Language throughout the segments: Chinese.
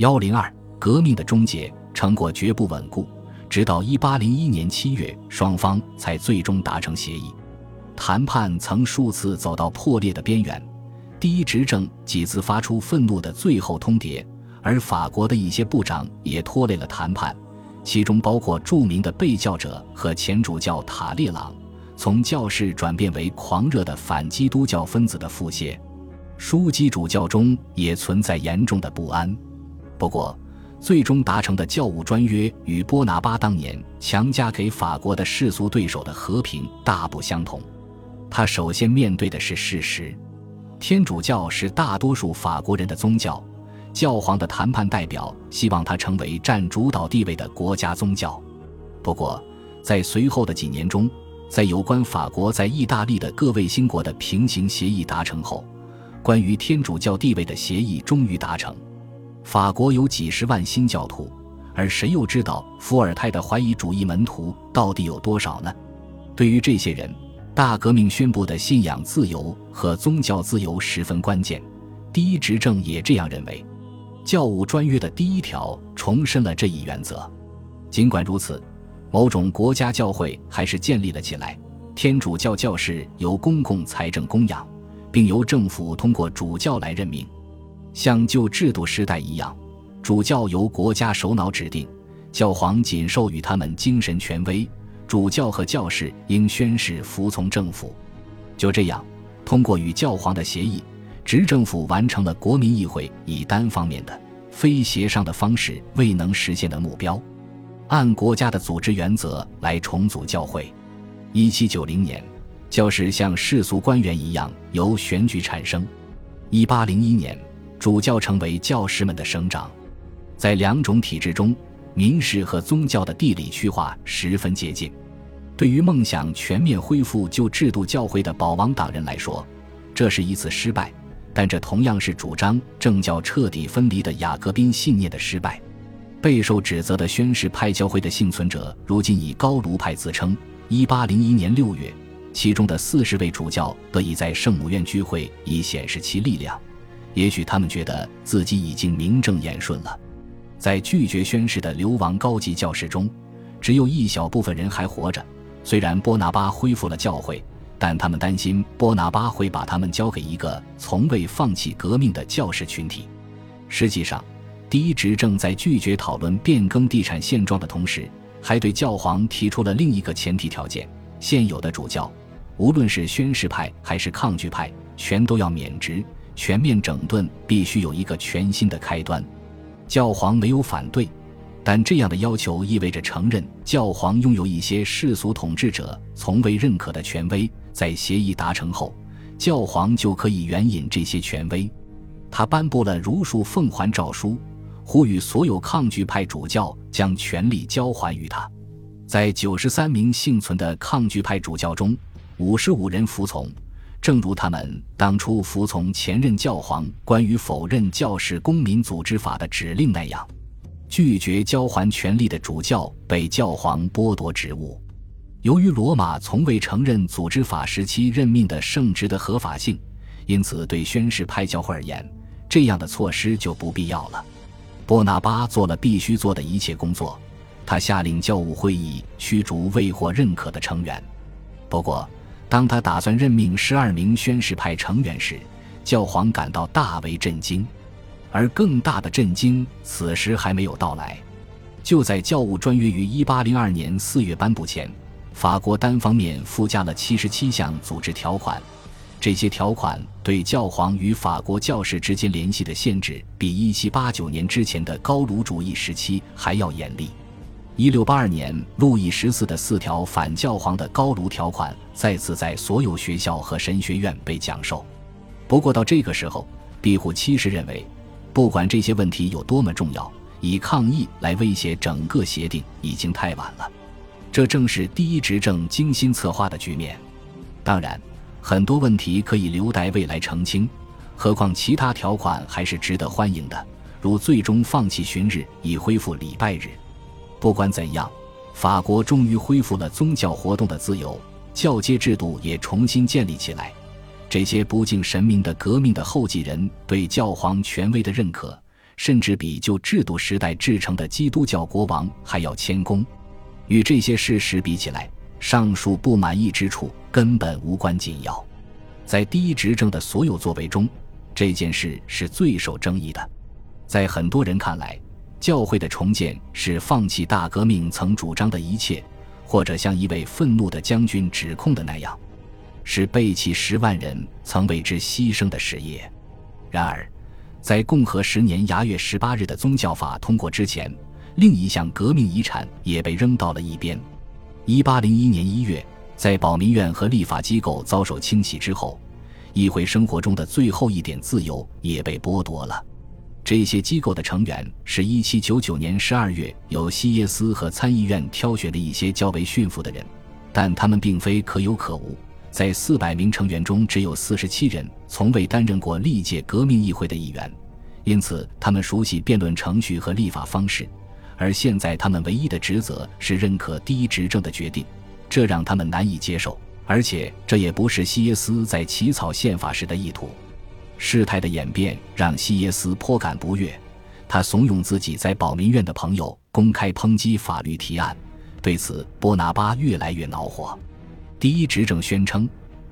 幺零二，革命的终结成果绝不稳固，直到一八零一年七月，双方才最终达成协议。谈判曾数次走到破裂的边缘，第一执政几次发出愤怒的最后通牒，而法国的一些部长也拖累了谈判，其中包括著名的被教者和前主教塔列朗，从教士转变为狂热的反基督教分子的腹泻。枢机主教中也存在严重的不安。不过，最终达成的教务专约与波拿巴当年强加给法国的世俗对手的和平大不相同。他首先面对的是事实：天主教是大多数法国人的宗教，教皇的谈判代表希望它成为占主导地位的国家宗教。不过，在随后的几年中，在有关法国在意大利的各卫星国的平行协议达成后，关于天主教地位的协议终于达成。法国有几十万新教徒，而谁又知道伏尔泰的怀疑主义门徒到底有多少呢？对于这些人，大革命宣布的信仰自由和宗教自由十分关键。第一执政也这样认为。教务专约的第一条重申了这一原则。尽管如此，某种国家教会还是建立了起来。天主教教士由公共财政供养，并由政府通过主教来任命。像旧制度时代一样，主教由国家首脑指定，教皇仅授予他们精神权威。主教和教士应宣誓服从政府。就这样，通过与教皇的协议，执政府完成了国民议会以单方面的、非协商的方式未能实现的目标。按国家的组织原则来重组教会。一七九零年，教士像世俗官员一样由选举产生。一八零一年。主教成为教师们的省长，在两种体制中，民事和宗教的地理区划十分接近。对于梦想全面恢复旧制度教会的保王党人来说，这是一次失败；但这同样是主张政教彻底分离的雅各宾信念的失败。备受指责的宣誓派教会的幸存者，如今以高卢派自称。一八零一年六月，其中的四十位主教得以在圣母院聚会，以显示其力量。也许他们觉得自己已经名正言顺了。在拒绝宣誓的流亡高级教士中，只有一小部分人还活着。虽然波拿巴恢复了教会，但他们担心波拿巴会把他们交给一个从未放弃革命的教士群体。实际上，第一执政在拒绝讨论变更地产现状的同时，还对教皇提出了另一个前提条件：现有的主教，无论是宣誓派还是抗拒派，全都要免职。全面整顿必须有一个全新的开端，教皇没有反对，但这样的要求意味着承认教皇拥有一些世俗统治者从未认可的权威。在协议达成后，教皇就可以援引这些权威。他颁布了如数奉还诏书，呼吁所有抗拒派主教将权力交还于他。在九十三名幸存的抗拒派主教中，五十五人服从。正如他们当初服从前任教皇关于否认教士公民组织法的指令那样，拒绝交还权力的主教被教皇剥夺职务。由于罗马从未承认组织法时期任命的圣职的合法性，因此对宣誓派教会而言，这样的措施就不必要了。波拿巴做了必须做的一切工作，他下令教务会议驱逐未获认可的成员。不过。当他打算任命十二名宣誓派成员时，教皇感到大为震惊，而更大的震惊此时还没有到来。就在教务专约于一八零二年四月颁布前，法国单方面附加了七十七项组织条款，这些条款对教皇与法国教士之间联系的限制，比一七八九年之前的高卢主义时期还要严厉。一六八二年，路易十四的四条反教皇的高卢条款再次在所有学校和神学院被讲授。不过到这个时候，庇护七世认为，不管这些问题有多么重要，以抗议来威胁整个协定已经太晚了。这正是第一执政精心策划的局面。当然，很多问题可以留待未来澄清，何况其他条款还是值得欢迎的，如最终放弃巡日，以恢复礼拜日。不管怎样，法国终于恢复了宗教活动的自由，教阶制度也重新建立起来。这些不敬神明的革命的后继人对教皇权威的认可，甚至比旧制度时代制成的基督教国王还要谦恭。与这些事实比起来，上述不满意之处根本无关紧要。在第一执政的所有作为中，这件事是最受争议的。在很多人看来，教会的重建是放弃大革命曾主张的一切，或者像一位愤怒的将军指控的那样，是背弃十万人曾为之牺牲的事业。然而，在共和十年牙月十八日的宗教法通过之前，另一项革命遗产也被扔到了一边。一八零一年一月，在保民院和立法机构遭受清洗之后，议会生活中的最后一点自由也被剥夺了。这些机构的成员是一七九九年十二月由西耶斯和参议院挑选的一些较为驯服的人，但他们并非可有可无。在四百名成员中，只有四十七人从未担任过历届革命议会的议员，因此他们熟悉辩论程序和立法方式。而现在，他们唯一的职责是认可第一执政的决定，这让他们难以接受。而且，这也不是西耶斯在起草宪法时的意图。事态的演变让西耶斯颇感不悦，他怂恿自己在保民院的朋友公开抨击法律提案。对此，波拿巴越来越恼火。第一执政宣称，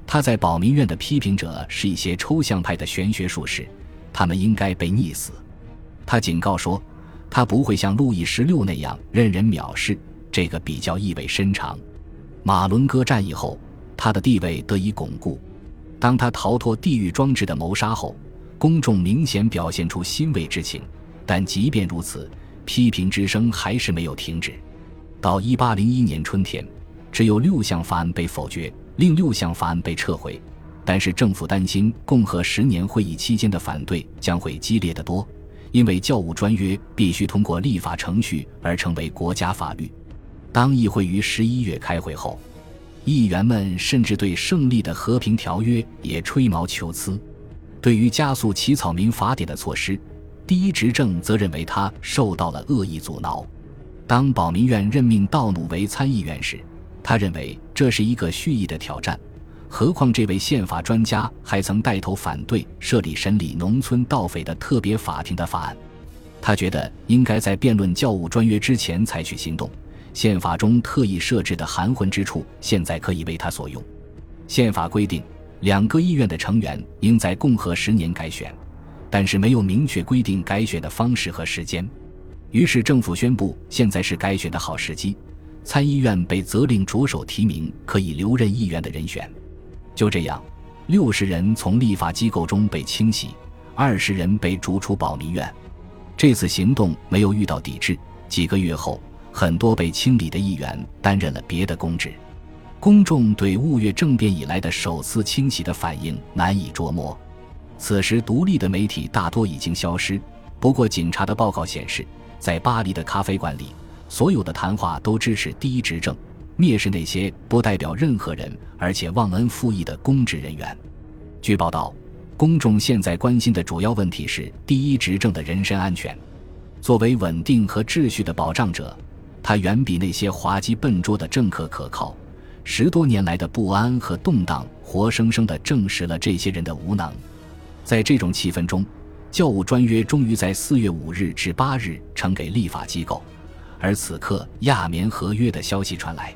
他在保民院的批评者是一些抽象派的玄学术士，他们应该被溺死。他警告说，他不会像路易十六那样任人藐视，这个比较意味深长。马伦哥战役后，他的地位得以巩固。当他逃脱地狱装置的谋杀后，公众明显表现出欣慰之情。但即便如此，批评之声还是没有停止。到一八零一年春天。只有六项法案被否决，另六项法案被撤回。但是政府担心共和十年会议期间的反对将会激烈得多，因为教务专约必须通过立法程序而成为国家法律。当议会于十一月开会后，议员们甚至对胜利的和平条约也吹毛求疵。对于加速起草民法典的措施，第一执政则认为他受到了恶意阻挠。当保民院任命道努为参议员时，他认为这是一个蓄意的挑战，何况这位宪法专家还曾带头反对设立审理农村盗匪的特别法庭的法案。他觉得应该在辩论教务专约之前采取行动。宪法中特意设置的含混之处，现在可以为他所用。宪法规定，两个议院的成员应在共和十年改选，但是没有明确规定改选的方式和时间。于是政府宣布，现在是改选的好时机。参议院被责令着手提名可以留任议员的人选，就这样，六十人从立法机构中被清洗，二十人被逐出保民院。这次行动没有遇到抵制。几个月后，很多被清理的议员担任了别的公职。公众对雾月政变以来的首次清洗的反应难以捉摸。此时，独立的媒体大多已经消失。不过，警察的报告显示，在巴黎的咖啡馆里。所有的谈话都支持第一执政，蔑视那些不代表任何人而且忘恩负义的公职人员。据报道，公众现在关心的主要问题是第一执政的人身安全。作为稳定和秩序的保障者，他远比那些滑稽笨拙的政客可靠。十多年来的不安和动荡，活生生地证实了这些人的无能。在这种气氛中，教务专约终于在四月五日至八日呈给立法机构。而此刻，亚棉合约的消息传来，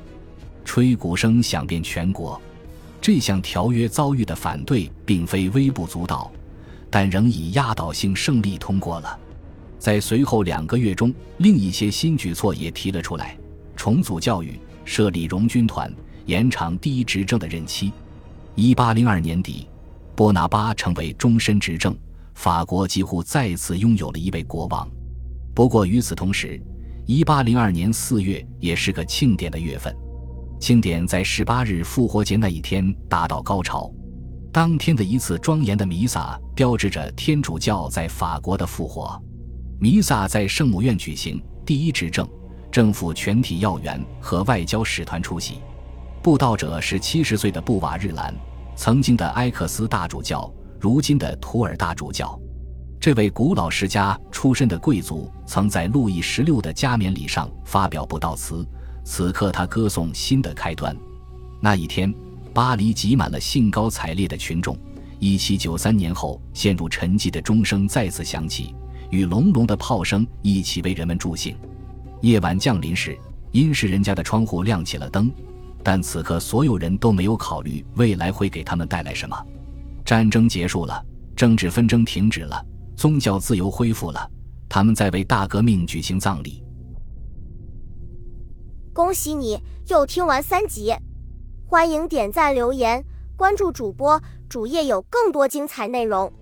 吹鼓声响遍全国。这项条约遭遇的反对并非微不足道，但仍以压倒性胜利通过了。在随后两个月中，另一些新举措也提了出来：重组教育、设立荣军团、延长第一执政的任期。一八零二年底，波拿巴成为终身执政，法国几乎再次拥有了一位国王。不过与此同时，一八零二年四月也是个庆典的月份，庆典在十八日复活节那一天达到高潮。当天的一次庄严的弥撒标志着天主教在法国的复活。弥撒在圣母院举行，第一执政、政府全体要员和外交使团出席。布道者是七十岁的布瓦日兰，曾经的埃克斯大主教，如今的图尔大主教。这位古老世家出身的贵族，曾在路易十六的加冕礼上发表布道词。此刻，他歌颂新的开端。那一天，巴黎挤满了兴高采烈的群众。一七九三年后陷入沉寂的钟声再次响起，与隆隆的炮声一起为人们助兴。夜晚降临时，殷实人家的窗户亮起了灯，但此刻所有人都没有考虑未来会给他们带来什么。战争结束了，政治纷争停止了，宗教自由恢复了，他们在为大革命举行葬礼。恭喜你又听完三集，欢迎点赞、留言、关注主播，主页有更多精彩内容。